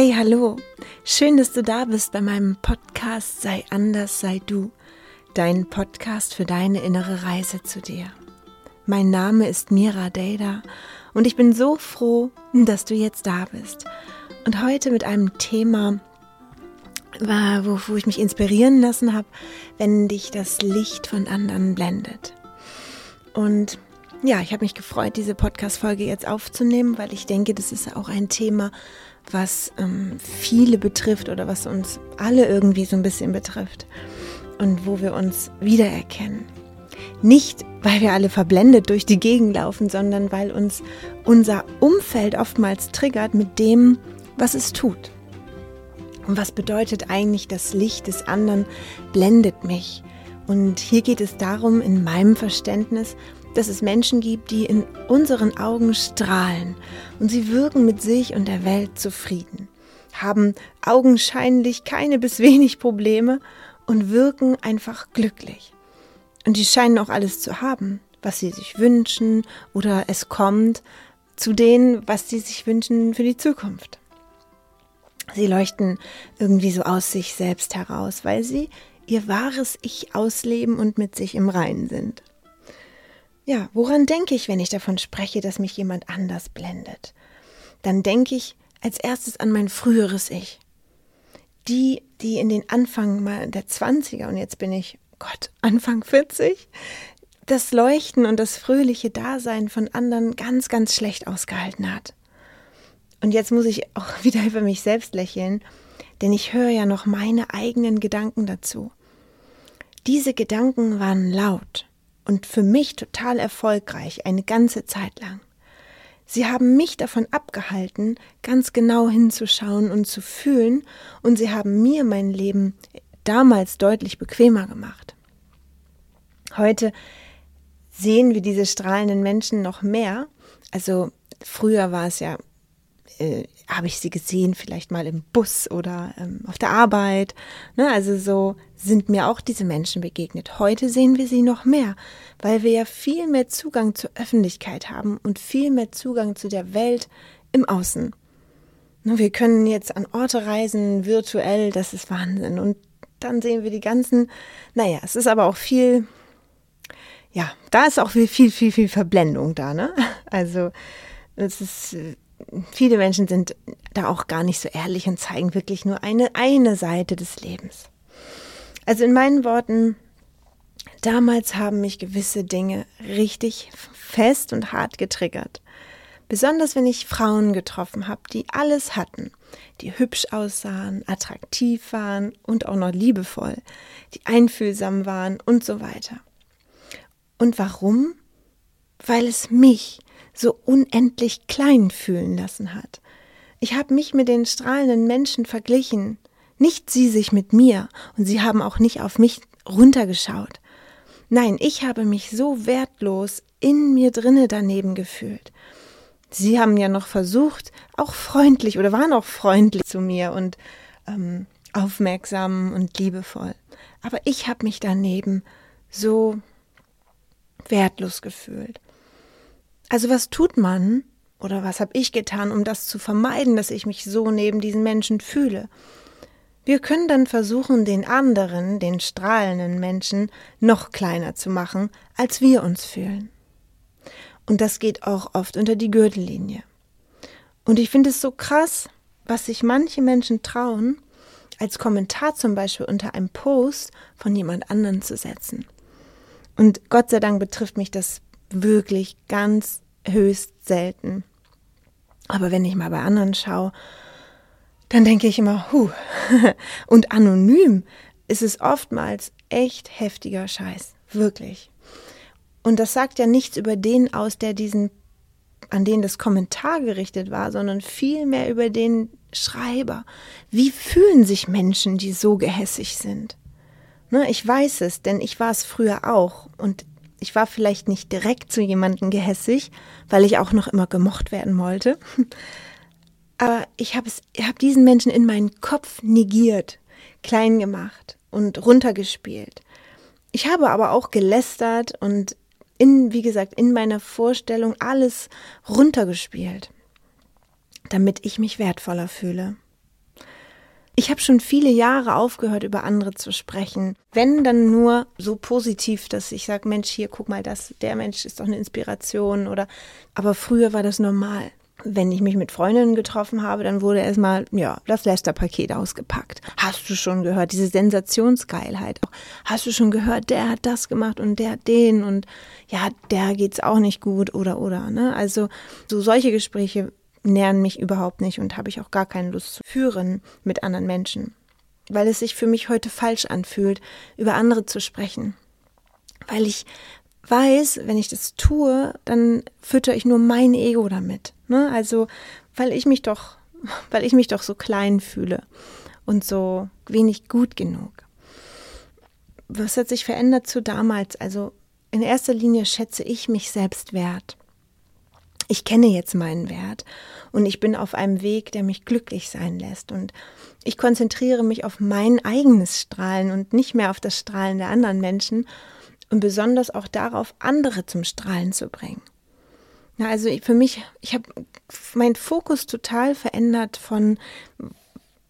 Hey, hallo. Schön, dass du da bist bei meinem Podcast Sei anders, sei du. Dein Podcast für deine innere Reise zu dir. Mein Name ist Mira Deda und ich bin so froh, dass du jetzt da bist. Und heute mit einem Thema, wo, wo ich mich inspirieren lassen habe, wenn dich das Licht von anderen blendet. Und ja, ich habe mich gefreut, diese Podcast-Folge jetzt aufzunehmen, weil ich denke, das ist auch ein Thema, was ähm, viele betrifft oder was uns alle irgendwie so ein bisschen betrifft und wo wir uns wiedererkennen. Nicht, weil wir alle verblendet durch die Gegend laufen, sondern weil uns unser Umfeld oftmals triggert mit dem, was es tut. Und was bedeutet eigentlich, das Licht des anderen blendet mich? Und hier geht es darum, in meinem Verständnis, dass es Menschen gibt, die in unseren Augen strahlen und sie wirken mit sich und der Welt zufrieden, haben augenscheinlich keine bis wenig Probleme und wirken einfach glücklich. Und die scheinen auch alles zu haben, was sie sich wünschen oder es kommt zu denen, was sie sich wünschen für die Zukunft. Sie leuchten irgendwie so aus sich selbst heraus, weil sie ihr wahres Ich ausleben und mit sich im Reinen sind. Ja, woran denke ich, wenn ich davon spreche, dass mich jemand anders blendet? Dann denke ich als erstes an mein früheres Ich. Die, die in den Anfang der 20er und jetzt bin ich, Gott, Anfang 40, das Leuchten und das fröhliche Dasein von anderen ganz, ganz schlecht ausgehalten hat. Und jetzt muss ich auch wieder über mich selbst lächeln, denn ich höre ja noch meine eigenen Gedanken dazu. Diese Gedanken waren laut und für mich total erfolgreich eine ganze Zeit lang. Sie haben mich davon abgehalten, ganz genau hinzuschauen und zu fühlen, und sie haben mir mein Leben damals deutlich bequemer gemacht. Heute sehen wir diese strahlenden Menschen noch mehr. Also früher war es ja äh, habe ich sie gesehen, vielleicht mal im Bus oder ähm, auf der Arbeit. Ne? Also so sind mir auch diese Menschen begegnet. Heute sehen wir sie noch mehr, weil wir ja viel mehr Zugang zur Öffentlichkeit haben und viel mehr Zugang zu der Welt im Außen. Ne, wir können jetzt an Orte reisen, virtuell, das ist Wahnsinn. Und dann sehen wir die ganzen, naja, es ist aber auch viel, ja, da ist auch viel, viel, viel, viel Verblendung da, ne? Also es ist viele Menschen sind da auch gar nicht so ehrlich und zeigen wirklich nur eine, eine Seite des Lebens. Also in meinen Worten, damals haben mich gewisse Dinge richtig fest und hart getriggert. Besonders wenn ich Frauen getroffen habe, die alles hatten, die hübsch aussahen, attraktiv waren und auch noch liebevoll, die einfühlsam waren und so weiter. Und warum? Weil es mich so unendlich klein fühlen lassen hat. Ich habe mich mit den strahlenden Menschen verglichen, nicht sie sich mit mir, und sie haben auch nicht auf mich runtergeschaut. Nein, ich habe mich so wertlos in mir drinne daneben gefühlt. Sie haben ja noch versucht, auch freundlich oder waren auch freundlich zu mir und ähm, aufmerksam und liebevoll. Aber ich habe mich daneben so wertlos gefühlt. Also was tut man oder was habe ich getan, um das zu vermeiden, dass ich mich so neben diesen Menschen fühle? Wir können dann versuchen, den anderen, den strahlenden Menschen, noch kleiner zu machen, als wir uns fühlen. Und das geht auch oft unter die Gürtellinie. Und ich finde es so krass, was sich manche Menschen trauen, als Kommentar zum Beispiel unter einem Post von jemand anderen zu setzen. Und Gott sei Dank betrifft mich das wirklich ganz höchst selten. Aber wenn ich mal bei anderen schaue, dann denke ich immer, huh. Und anonym ist es oftmals echt heftiger Scheiß. Wirklich. Und das sagt ja nichts über den aus, der diesen, an den das Kommentar gerichtet war, sondern vielmehr über den Schreiber. Wie fühlen sich Menschen, die so gehässig sind? Ne, ich weiß es, denn ich war es früher auch. Und ich war vielleicht nicht direkt zu jemandem gehässig, weil ich auch noch immer gemocht werden wollte. Aber ich habe hab diesen Menschen in meinen Kopf negiert, klein gemacht und runtergespielt. Ich habe aber auch gelästert und in, wie gesagt, in meiner Vorstellung alles runtergespielt, damit ich mich wertvoller fühle. Ich habe schon viele Jahre aufgehört, über andere zu sprechen. Wenn dann nur so positiv, dass ich sage, Mensch, hier, guck mal, das, der Mensch ist doch eine Inspiration oder. Aber früher war das normal. Wenn ich mich mit Freundinnen getroffen habe, dann wurde erstmal, ja, das Lester-Paket ausgepackt. Hast du schon gehört, diese Sensationsgeilheit. Hast du schon gehört, der hat das gemacht und der hat den und ja, der geht's auch nicht gut oder oder, ne? Also, so solche Gespräche nähern mich überhaupt nicht und habe ich auch gar keine Lust zu führen mit anderen Menschen, weil es sich für mich heute falsch anfühlt, über andere zu sprechen, weil ich weiß, wenn ich das tue, dann fütter ich nur mein Ego damit. Ne? Also, weil ich mich doch, weil ich mich doch so klein fühle und so wenig gut genug. Was hat sich verändert zu damals? Also in erster Linie schätze ich mich selbst wert ich kenne jetzt meinen Wert und ich bin auf einem Weg, der mich glücklich sein lässt und ich konzentriere mich auf mein eigenes Strahlen und nicht mehr auf das Strahlen der anderen Menschen und besonders auch darauf, andere zum Strahlen zu bringen. Ja, also für mich, ich habe meinen Fokus total verändert von,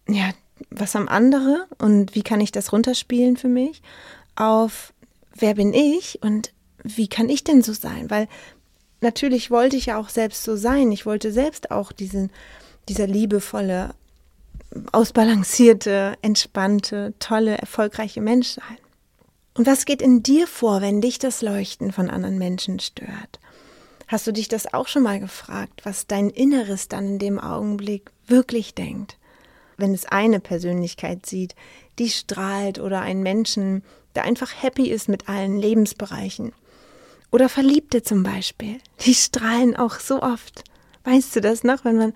ja, was haben andere und wie kann ich das runterspielen für mich, auf wer bin ich und wie kann ich denn so sein? Weil natürlich wollte ich ja auch selbst so sein. Ich wollte selbst auch diesen, dieser liebevolle, ausbalancierte, entspannte, tolle, erfolgreiche Mensch sein. Und was geht in dir vor, wenn dich das Leuchten von anderen Menschen stört? Hast du dich das auch schon mal gefragt, was dein Inneres dann in dem Augenblick wirklich denkt? Wenn es eine Persönlichkeit sieht, die strahlt oder einen Menschen, der einfach happy ist mit allen Lebensbereichen oder Verliebte zum Beispiel, die strahlen auch so oft. Weißt du das noch, wenn man,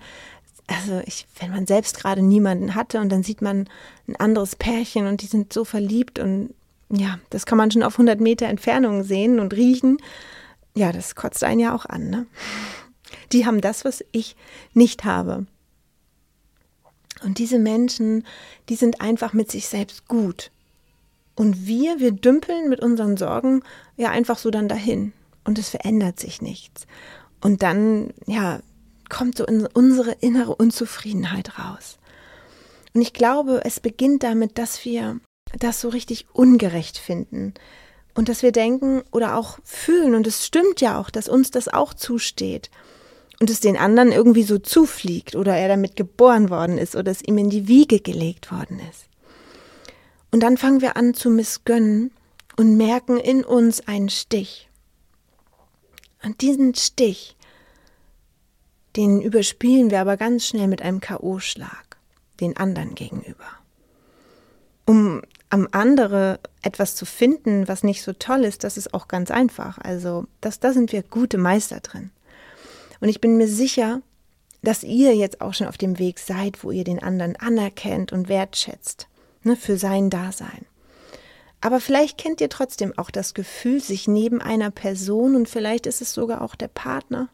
also ich, wenn man selbst gerade niemanden hatte und dann sieht man ein anderes Pärchen und die sind so verliebt und ja, das kann man schon auf 100 Meter Entfernung sehen und riechen. Ja, das kotzt einen ja auch an, ne? Die haben das, was ich nicht habe. Und diese Menschen, die sind einfach mit sich selbst gut. Und wir, wir dümpeln mit unseren Sorgen ja einfach so dann dahin. Und es verändert sich nichts. Und dann, ja, kommt so unsere innere Unzufriedenheit raus. Und ich glaube, es beginnt damit, dass wir das so richtig ungerecht finden. Und dass wir denken oder auch fühlen, und es stimmt ja auch, dass uns das auch zusteht. Und es den anderen irgendwie so zufliegt oder er damit geboren worden ist oder es ihm in die Wiege gelegt worden ist. Und dann fangen wir an zu missgönnen und merken in uns einen Stich. Und diesen Stich, den überspielen wir aber ganz schnell mit einem K.O.-Schlag, den anderen gegenüber. Um am andere etwas zu finden, was nicht so toll ist, das ist auch ganz einfach. Also, das, da sind wir gute Meister drin. Und ich bin mir sicher, dass ihr jetzt auch schon auf dem Weg seid, wo ihr den anderen anerkennt und wertschätzt ne, für sein Dasein. Aber vielleicht kennt ihr trotzdem auch das Gefühl, sich neben einer Person und vielleicht ist es sogar auch der Partner,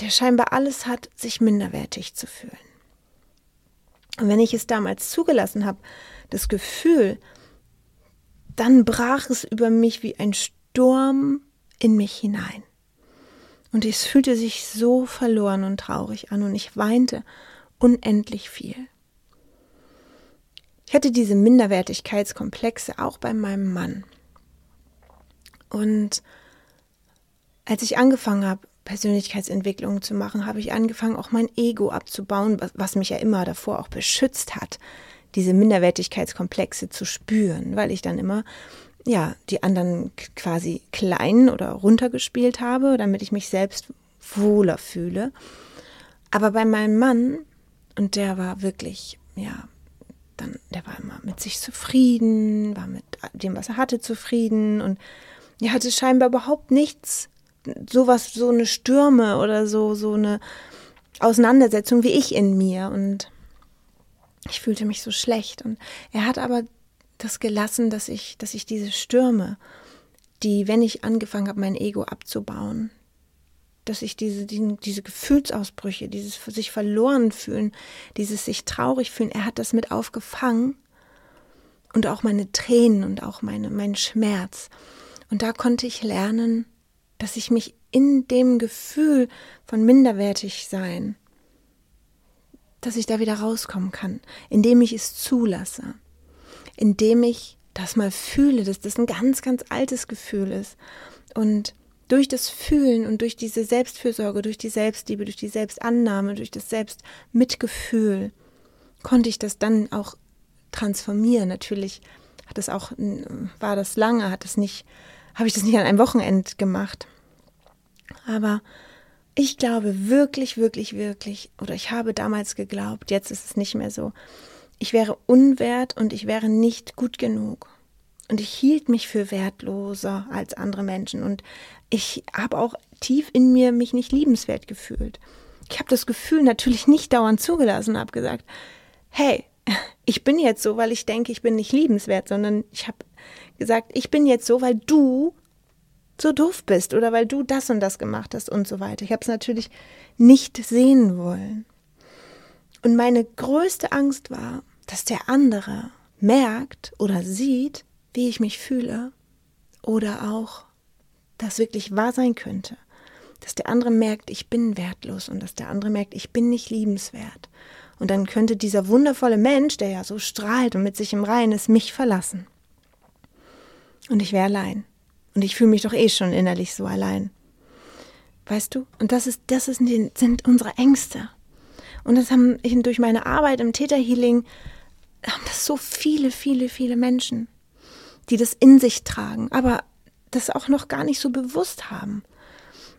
der scheinbar alles hat, sich minderwertig zu fühlen. Und wenn ich es damals zugelassen habe, das Gefühl, dann brach es über mich wie ein Sturm in mich hinein. Und es fühlte sich so verloren und traurig an und ich weinte unendlich viel. Ich hatte diese Minderwertigkeitskomplexe auch bei meinem Mann. Und als ich angefangen habe, Persönlichkeitsentwicklung zu machen, habe ich angefangen, auch mein Ego abzubauen, was, mich ja immer davor auch beschützt hat, diese Minderwertigkeitskomplexe zu spüren, weil ich dann immer ja, die anderen quasi klein oder runtergespielt habe, damit ich mich selbst wohler fühle. Aber bei meinem Mann, und der war wirklich, ja, dann, der war immer mit sich zufrieden, war mit dem, was er hatte, zufrieden und er hatte scheinbar überhaupt nichts, sowas, so eine Stürme oder so, so eine Auseinandersetzung wie ich in mir und ich fühlte mich so schlecht und er hat aber das gelassen, dass ich, dass ich diese Stürme, die, wenn ich angefangen habe, mein Ego abzubauen, dass ich diese, die, diese Gefühlsausbrüche, dieses sich verloren fühlen, dieses sich traurig fühlen, er hat das mit aufgefangen und auch meine Tränen und auch meine, mein Schmerz. Und da konnte ich lernen, dass ich mich in dem Gefühl von minderwertig sein dass ich da wieder rauskommen kann, indem ich es zulasse, indem ich das mal fühle, dass das ein ganz, ganz altes Gefühl ist. Und durch das Fühlen und durch diese Selbstfürsorge, durch die Selbstliebe, durch die Selbstannahme, durch das Selbstmitgefühl konnte ich das dann auch transformieren. Natürlich hat es auch, war das lange, hat es nicht, habe ich das nicht an einem Wochenende gemacht. Aber ich glaube wirklich, wirklich, wirklich, oder ich habe damals geglaubt, jetzt ist es nicht mehr so, ich wäre unwert und ich wäre nicht gut genug. Und ich hielt mich für wertloser als andere Menschen. Und ich habe auch tief in mir mich nicht liebenswert gefühlt. Ich habe das Gefühl natürlich nicht dauernd zugelassen und habe gesagt, hey, ich bin jetzt so, weil ich denke, ich bin nicht liebenswert, sondern ich habe gesagt, ich bin jetzt so, weil du so doof bist oder weil du das und das gemacht hast und so weiter. Ich habe es natürlich nicht sehen wollen. Und meine größte Angst war, dass der andere merkt oder sieht, wie ich mich fühle oder auch, dass wirklich wahr sein könnte, dass der andere merkt, ich bin wertlos und dass der andere merkt, ich bin nicht liebenswert. Und dann könnte dieser wundervolle Mensch, der ja so strahlt und mit sich im Reinen ist, mich verlassen. Und ich wäre allein. Und ich fühle mich doch eh schon innerlich so allein. Weißt du? Und das ist, das ist, sind unsere Ängste. Und das haben durch meine Arbeit im Täterhealing haben das so viele, viele, viele Menschen, die das in sich tragen, aber das auch noch gar nicht so bewusst haben.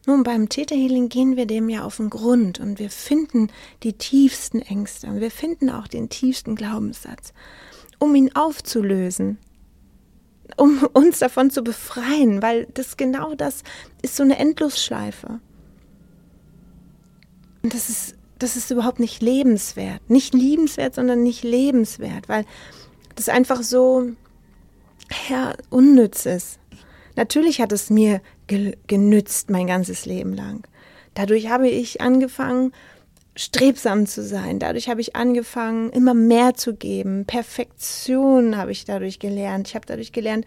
Nun, beim Täterhealing gehen wir dem ja auf den Grund und wir finden die tiefsten Ängste und wir finden auch den tiefsten Glaubenssatz, um ihn aufzulösen, um uns davon zu befreien, weil das genau das ist so eine Endlosschleife. Und das ist das ist überhaupt nicht lebenswert. Nicht liebenswert, sondern nicht lebenswert, weil das einfach so ja, unnütz ist. Natürlich hat es mir ge genützt mein ganzes Leben lang. Dadurch habe ich angefangen, strebsam zu sein. Dadurch habe ich angefangen, immer mehr zu geben. Perfektion habe ich dadurch gelernt. Ich habe dadurch gelernt,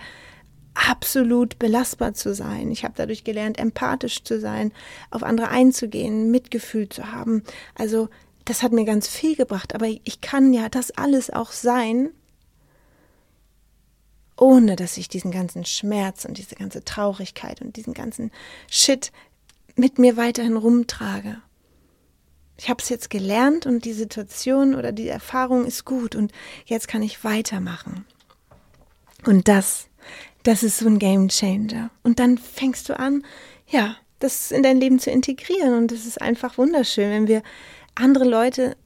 absolut belastbar zu sein. Ich habe dadurch gelernt, empathisch zu sein, auf andere einzugehen, Mitgefühl zu haben. Also das hat mir ganz viel gebracht, aber ich kann ja das alles auch sein, ohne dass ich diesen ganzen Schmerz und diese ganze Traurigkeit und diesen ganzen Shit mit mir weiterhin rumtrage. Ich habe es jetzt gelernt und die Situation oder die Erfahrung ist gut und jetzt kann ich weitermachen. Und das das ist so ein Game Changer. Und dann fängst du an, ja, das in dein Leben zu integrieren. Und das ist einfach wunderschön, wenn wir andere Leute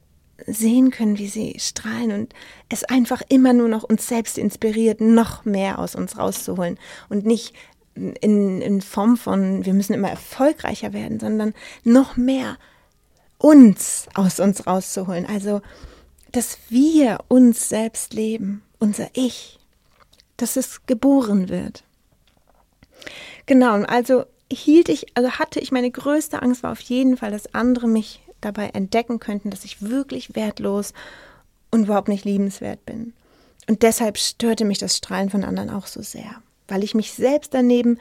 sehen können, wie sie strahlen und es einfach immer nur noch uns selbst inspiriert, noch mehr aus uns rauszuholen und nicht in, in Form von, wir müssen immer erfolgreicher werden, sondern noch mehr uns aus uns rauszuholen. Also, dass wir uns selbst leben, unser Ich, dass es geboren wird. Genau, also hielt ich, also hatte ich meine größte Angst war auf jeden Fall, dass andere mich dabei entdecken könnten, dass ich wirklich wertlos und überhaupt nicht liebenswert bin. Und deshalb störte mich das Strahlen von anderen auch so sehr, weil ich mich selbst daneben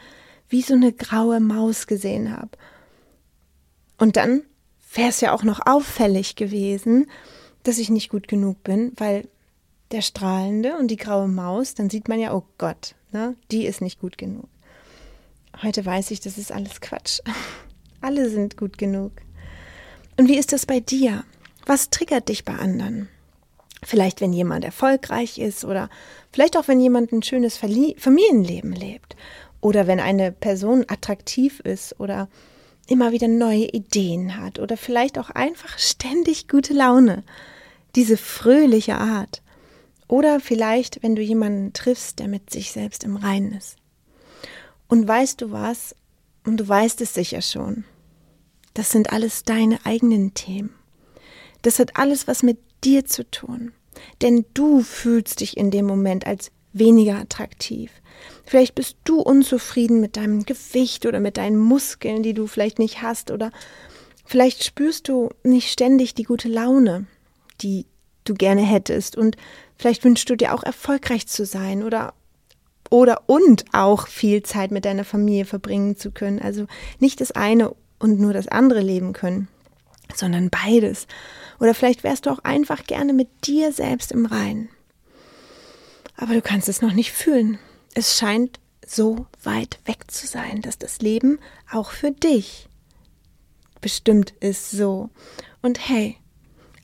wie so eine graue Maus gesehen habe. Und dann wäre es ja auch noch auffällig gewesen, dass ich nicht gut genug bin, weil der Strahlende und die graue Maus, dann sieht man ja, oh Gott, ne, die ist nicht gut genug. Heute weiß ich, das ist alles Quatsch. Alle sind gut genug. Und wie ist das bei dir? Was triggert dich bei anderen? Vielleicht, wenn jemand erfolgreich ist oder vielleicht auch, wenn jemand ein schönes Familienleben lebt oder wenn eine Person attraktiv ist oder immer wieder neue Ideen hat oder vielleicht auch einfach ständig gute Laune. Diese fröhliche Art. Oder vielleicht, wenn du jemanden triffst, der mit sich selbst im Reinen ist. Und weißt du was? Und du weißt es sicher schon. Das sind alles deine eigenen Themen. Das hat alles was mit dir zu tun. Denn du fühlst dich in dem Moment als weniger attraktiv. Vielleicht bist du unzufrieden mit deinem Gewicht oder mit deinen Muskeln, die du vielleicht nicht hast. Oder vielleicht spürst du nicht ständig die gute Laune, die du gerne hättest. Und vielleicht wünschst du dir auch erfolgreich zu sein oder oder und auch viel Zeit mit deiner Familie verbringen zu können. Also nicht das eine und nur das andere leben können. sondern beides. Oder vielleicht wärst du auch einfach gerne mit dir selbst im Reinen. Aber du kannst es noch nicht fühlen. Es scheint so weit weg zu sein, dass das Leben auch für dich bestimmt ist so. Und hey,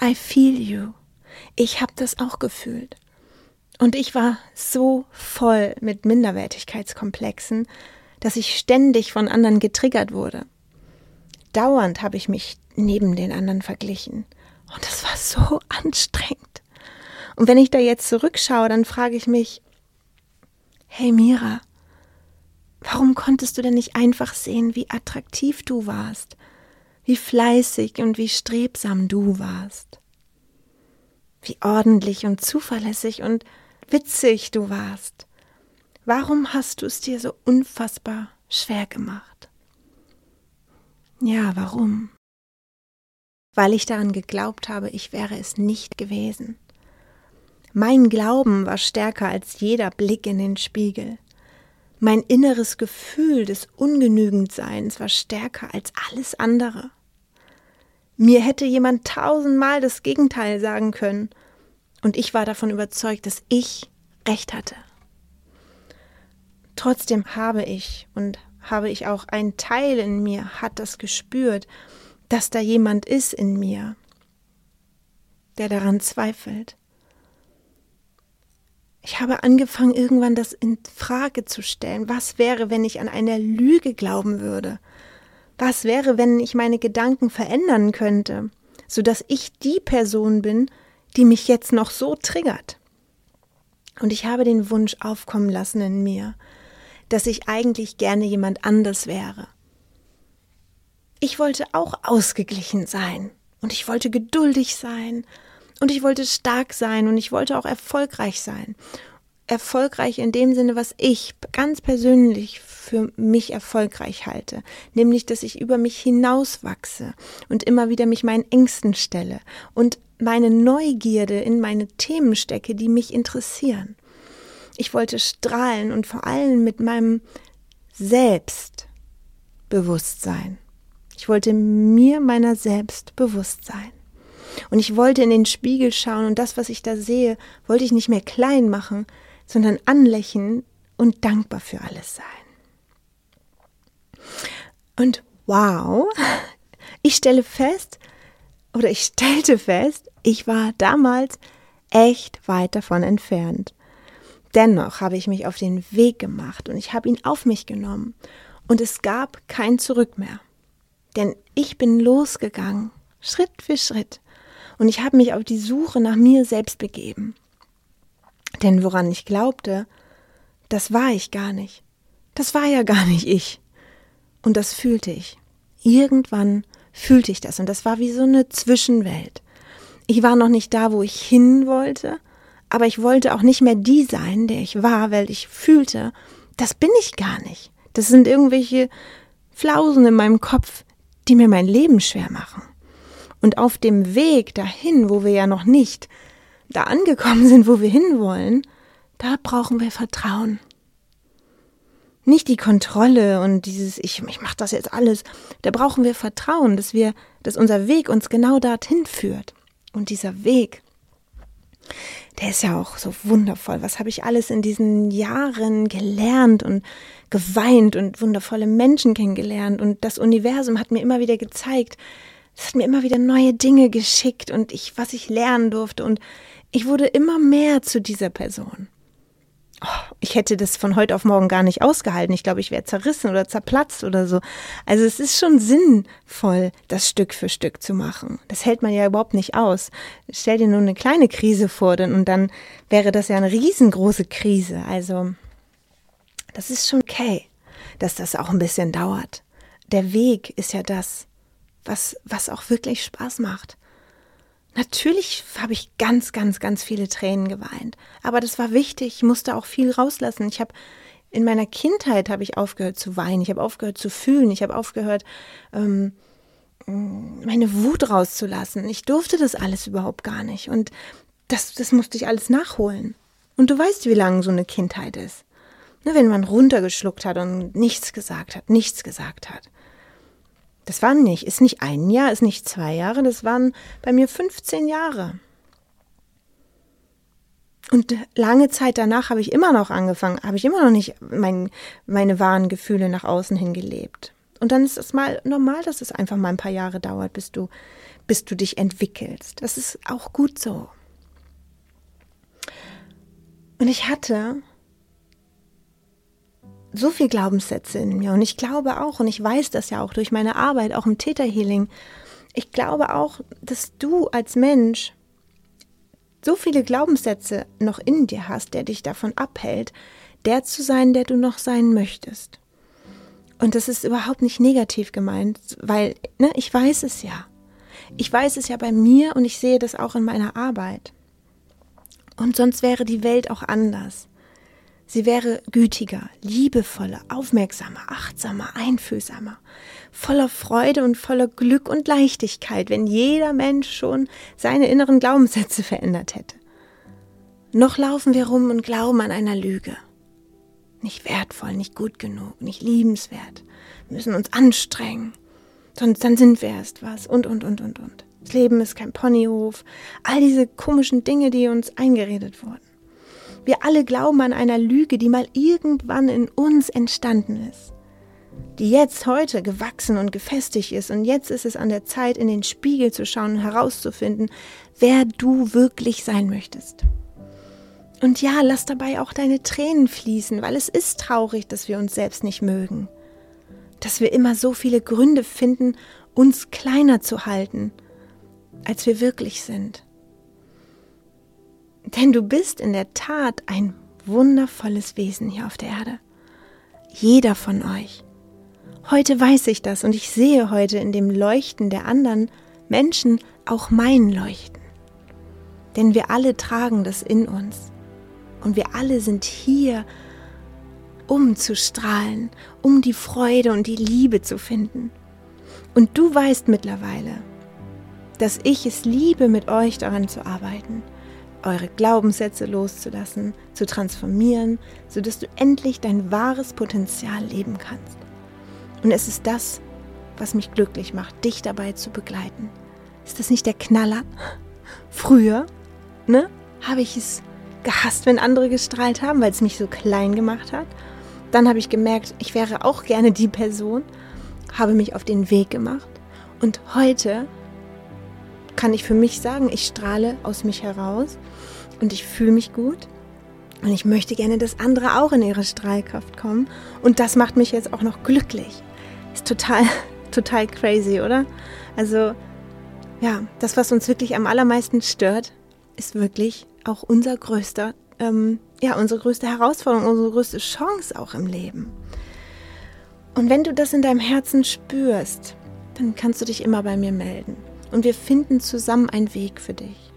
I feel you. Ich habe das auch gefühlt. Und ich war so voll mit Minderwertigkeitskomplexen, dass ich ständig von anderen getriggert wurde. Dauernd habe ich mich neben den anderen verglichen. Und das war so anstrengend. Und wenn ich da jetzt zurückschaue, dann frage ich mich, hey Mira, warum konntest du denn nicht einfach sehen, wie attraktiv du warst, wie fleißig und wie strebsam du warst, wie ordentlich und zuverlässig und witzig du warst? Warum hast du es dir so unfassbar schwer gemacht? Ja, warum? Weil ich daran geglaubt habe, ich wäre es nicht gewesen. Mein Glauben war stärker als jeder Blick in den Spiegel. Mein inneres Gefühl des Ungenügendseins war stärker als alles andere. Mir hätte jemand tausendmal das Gegenteil sagen können, und ich war davon überzeugt, dass ich recht hatte. Trotzdem habe ich und habe ich auch ein Teil in mir hat das gespürt, dass da jemand ist in mir, der daran zweifelt. Ich habe angefangen, irgendwann das in Frage zu stellen. Was wäre, wenn ich an eine Lüge glauben würde? Was wäre, wenn ich meine Gedanken verändern könnte, sodass ich die Person bin, die mich jetzt noch so triggert? Und ich habe den Wunsch aufkommen lassen in mir, dass ich eigentlich gerne jemand anders wäre. Ich wollte auch ausgeglichen sein und ich wollte geduldig sein und ich wollte stark sein und ich wollte auch erfolgreich sein. Erfolgreich in dem Sinne, was ich ganz persönlich für mich erfolgreich halte, nämlich dass ich über mich hinauswachse und immer wieder mich meinen Ängsten stelle und meine Neugierde in meine Themen stecke, die mich interessieren. Ich wollte strahlen und vor allem mit meinem Selbstbewusstsein. Ich wollte mir meiner selbst bewusst sein. Und ich wollte in den Spiegel schauen und das, was ich da sehe, wollte ich nicht mehr klein machen, sondern anlächeln und dankbar für alles sein. Und wow, ich stelle fest, oder ich stellte fest, ich war damals echt weit davon entfernt. Dennoch habe ich mich auf den Weg gemacht und ich habe ihn auf mich genommen und es gab kein Zurück mehr. Denn ich bin losgegangen, Schritt für Schritt und ich habe mich auf die Suche nach mir selbst begeben. Denn woran ich glaubte, das war ich gar nicht. Das war ja gar nicht ich. Und das fühlte ich. Irgendwann fühlte ich das und das war wie so eine Zwischenwelt. Ich war noch nicht da, wo ich hin wollte, aber ich wollte auch nicht mehr die sein, der ich war, weil ich fühlte, das bin ich gar nicht. Das sind irgendwelche Flausen in meinem Kopf, die mir mein Leben schwer machen. Und auf dem Weg dahin, wo wir ja noch nicht da angekommen sind, wo wir hinwollen, da brauchen wir Vertrauen. Nicht die Kontrolle und dieses ich ich mache das jetzt alles. Da brauchen wir Vertrauen, dass wir dass unser Weg uns genau dorthin führt. Und dieser Weg, der ist ja auch so wundervoll. Was habe ich alles in diesen Jahren gelernt und geweint und wundervolle Menschen kennengelernt und das Universum hat mir immer wieder gezeigt, es hat mir immer wieder neue Dinge geschickt und ich, was ich lernen durfte und ich wurde immer mehr zu dieser Person. Oh, ich hätte das von heute auf morgen gar nicht ausgehalten. Ich glaube, ich wäre zerrissen oder zerplatzt oder so. Also es ist schon sinnvoll, das Stück für Stück zu machen. Das hält man ja überhaupt nicht aus. Stell dir nur eine kleine Krise vor, denn und dann wäre das ja eine riesengroße Krise. Also das ist schon okay, dass das auch ein bisschen dauert. Der Weg ist ja das, was, was auch wirklich Spaß macht. Natürlich habe ich ganz, ganz, ganz viele Tränen geweint. Aber das war wichtig. Ich musste auch viel rauslassen. Ich habe in meiner Kindheit habe ich aufgehört zu weinen. Ich habe aufgehört zu fühlen. Ich habe aufgehört, ähm, meine Wut rauszulassen. Ich durfte das alles überhaupt gar nicht. Und das, das musste ich alles nachholen. Und du weißt, wie lange so eine Kindheit ist. Ne, wenn man runtergeschluckt hat und nichts gesagt hat, nichts gesagt hat. Das waren nicht, ist nicht ein Jahr, ist nicht zwei Jahre, das waren bei mir 15 Jahre. Und lange Zeit danach habe ich immer noch angefangen, habe ich immer noch nicht mein, meine wahren Gefühle nach außen hin gelebt. Und dann ist es mal normal, dass es einfach mal ein paar Jahre dauert, bis du, bis du dich entwickelst. Das ist auch gut so. Und ich hatte so viel Glaubenssätze in mir. Und ich glaube auch, und ich weiß das ja auch durch meine Arbeit, auch im Täterhealing, ich glaube auch, dass du als Mensch so viele Glaubenssätze noch in dir hast, der dich davon abhält, der zu sein, der du noch sein möchtest. Und das ist überhaupt nicht negativ gemeint, weil ne, ich weiß es ja. Ich weiß es ja bei mir und ich sehe das auch in meiner Arbeit. Und sonst wäre die Welt auch anders. Sie wäre gütiger, liebevoller, aufmerksamer, achtsamer, einfühlsamer, voller Freude und voller Glück und Leichtigkeit, wenn jeder Mensch schon seine inneren Glaubenssätze verändert hätte. Noch laufen wir rum und glauben an einer Lüge. Nicht wertvoll, nicht gut genug, nicht liebenswert. Wir müssen uns anstrengen, sonst dann sind wir erst was und und und und und. Das Leben ist kein Ponyhof. All diese komischen Dinge, die uns eingeredet wurden. Wir alle glauben an einer Lüge, die mal irgendwann in uns entstanden ist, die jetzt heute gewachsen und gefestigt ist und jetzt ist es an der Zeit, in den Spiegel zu schauen und herauszufinden, wer du wirklich sein möchtest. Und ja, lass dabei auch deine Tränen fließen, weil es ist traurig, dass wir uns selbst nicht mögen, dass wir immer so viele Gründe finden, uns kleiner zu halten, als wir wirklich sind. Denn du bist in der Tat ein wundervolles Wesen hier auf der Erde. Jeder von euch. Heute weiß ich das und ich sehe heute in dem Leuchten der anderen Menschen auch mein Leuchten. Denn wir alle tragen das in uns. Und wir alle sind hier, um zu strahlen, um die Freude und die Liebe zu finden. Und du weißt mittlerweile, dass ich es liebe, mit euch daran zu arbeiten eure Glaubenssätze loszulassen, zu transformieren, sodass du endlich dein wahres Potenzial leben kannst. Und es ist das, was mich glücklich macht, dich dabei zu begleiten. Ist das nicht der Knaller? Früher, ne, habe ich es gehasst, wenn andere gestrahlt haben, weil es mich so klein gemacht hat. Dann habe ich gemerkt, ich wäre auch gerne die Person, habe mich auf den Weg gemacht und heute kann ich für mich sagen, ich strahle aus mich heraus und ich fühle mich gut. Und ich möchte gerne, dass andere auch in ihre Strahlkraft kommen. Und das macht mich jetzt auch noch glücklich. Ist total, total crazy, oder? Also, ja, das, was uns wirklich am allermeisten stört, ist wirklich auch unser größter, ähm, ja, unsere größte Herausforderung, unsere größte Chance auch im Leben. Und wenn du das in deinem Herzen spürst, dann kannst du dich immer bei mir melden und wir finden zusammen einen Weg für dich.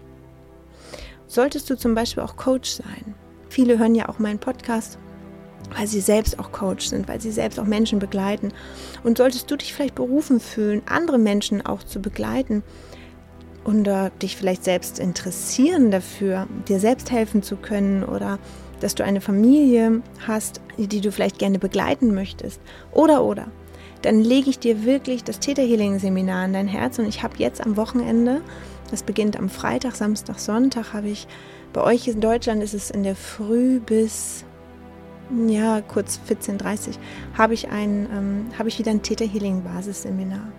Solltest du zum Beispiel auch Coach sein? Viele hören ja auch meinen Podcast, weil sie selbst auch Coach sind, weil sie selbst auch Menschen begleiten. Und solltest du dich vielleicht berufen fühlen, andere Menschen auch zu begleiten und uh, dich vielleicht selbst interessieren dafür, dir selbst helfen zu können oder dass du eine Familie hast, die du vielleicht gerne begleiten möchtest oder oder dann lege ich dir wirklich das Täterhealing-Seminar in dein Herz. Und ich habe jetzt am Wochenende, das beginnt am Freitag, Samstag, Sonntag, habe ich, bei euch in Deutschland ist es in der Früh bis, ja, kurz 14.30 Uhr, habe ich, ein, ähm, habe ich wieder ein Täterhealing-Basisseminar.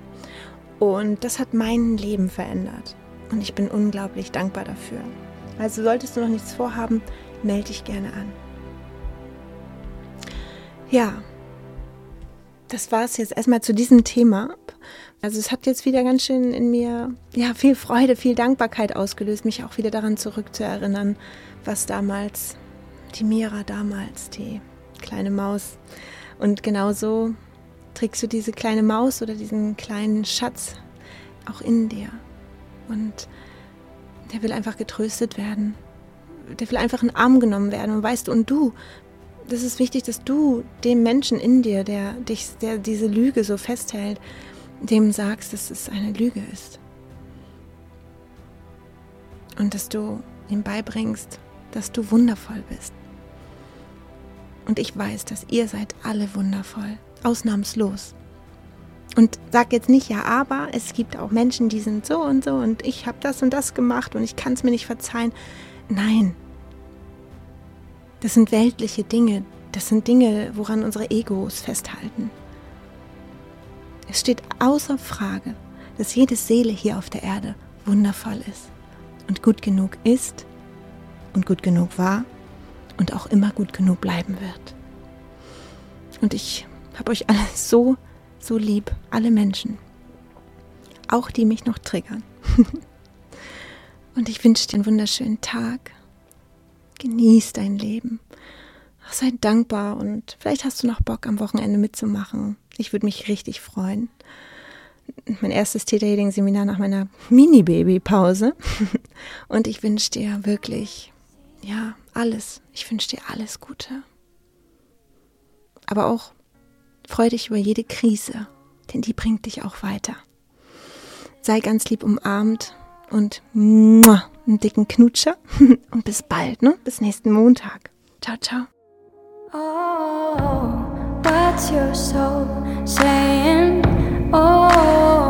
Und das hat mein Leben verändert. Und ich bin unglaublich dankbar dafür. Also solltest du noch nichts vorhaben, melde dich gerne an. Ja, das war es jetzt erstmal zu diesem Thema. Also es hat jetzt wieder ganz schön in mir ja viel Freude, viel Dankbarkeit ausgelöst, mich auch wieder daran zurückzuerinnern, was damals die Mira damals, die kleine Maus und genauso trägst du diese kleine Maus oder diesen kleinen Schatz auch in dir und der will einfach getröstet werden. Der will einfach in den Arm genommen werden und weißt du und du das ist wichtig, dass du dem Menschen in dir, der dich, der diese Lüge so festhält, dem sagst, dass es eine Lüge ist. Und dass du ihm beibringst, dass du wundervoll bist. Und ich weiß, dass ihr seid alle wundervoll, ausnahmslos. Und sag jetzt nicht, ja, aber es gibt auch Menschen, die sind so und so und ich habe das und das gemacht und ich kann es mir nicht verzeihen. Nein. Das sind weltliche Dinge. Das sind Dinge, woran unsere Egos festhalten. Es steht außer Frage, dass jede Seele hier auf der Erde wundervoll ist und gut genug ist und gut genug war und auch immer gut genug bleiben wird. Und ich habe euch alle so, so lieb, alle Menschen, auch die mich noch triggern. und ich wünsche dir einen wunderschönen Tag. Genieß dein Leben. Ach, sei dankbar und vielleicht hast du noch Bock am Wochenende mitzumachen. Ich würde mich richtig freuen. Mein erstes Theta Healing Seminar nach meiner Mini-Baby-Pause. Und ich wünsche dir wirklich, ja, alles. Ich wünsche dir alles Gute. Aber auch freu dich über jede Krise, denn die bringt dich auch weiter. Sei ganz lieb umarmt und muah, einen dicken Knutscher. Und bis bald, ne? Bis nächsten Montag. Ciao, ciao. Oh, what's your soul saying? Oh.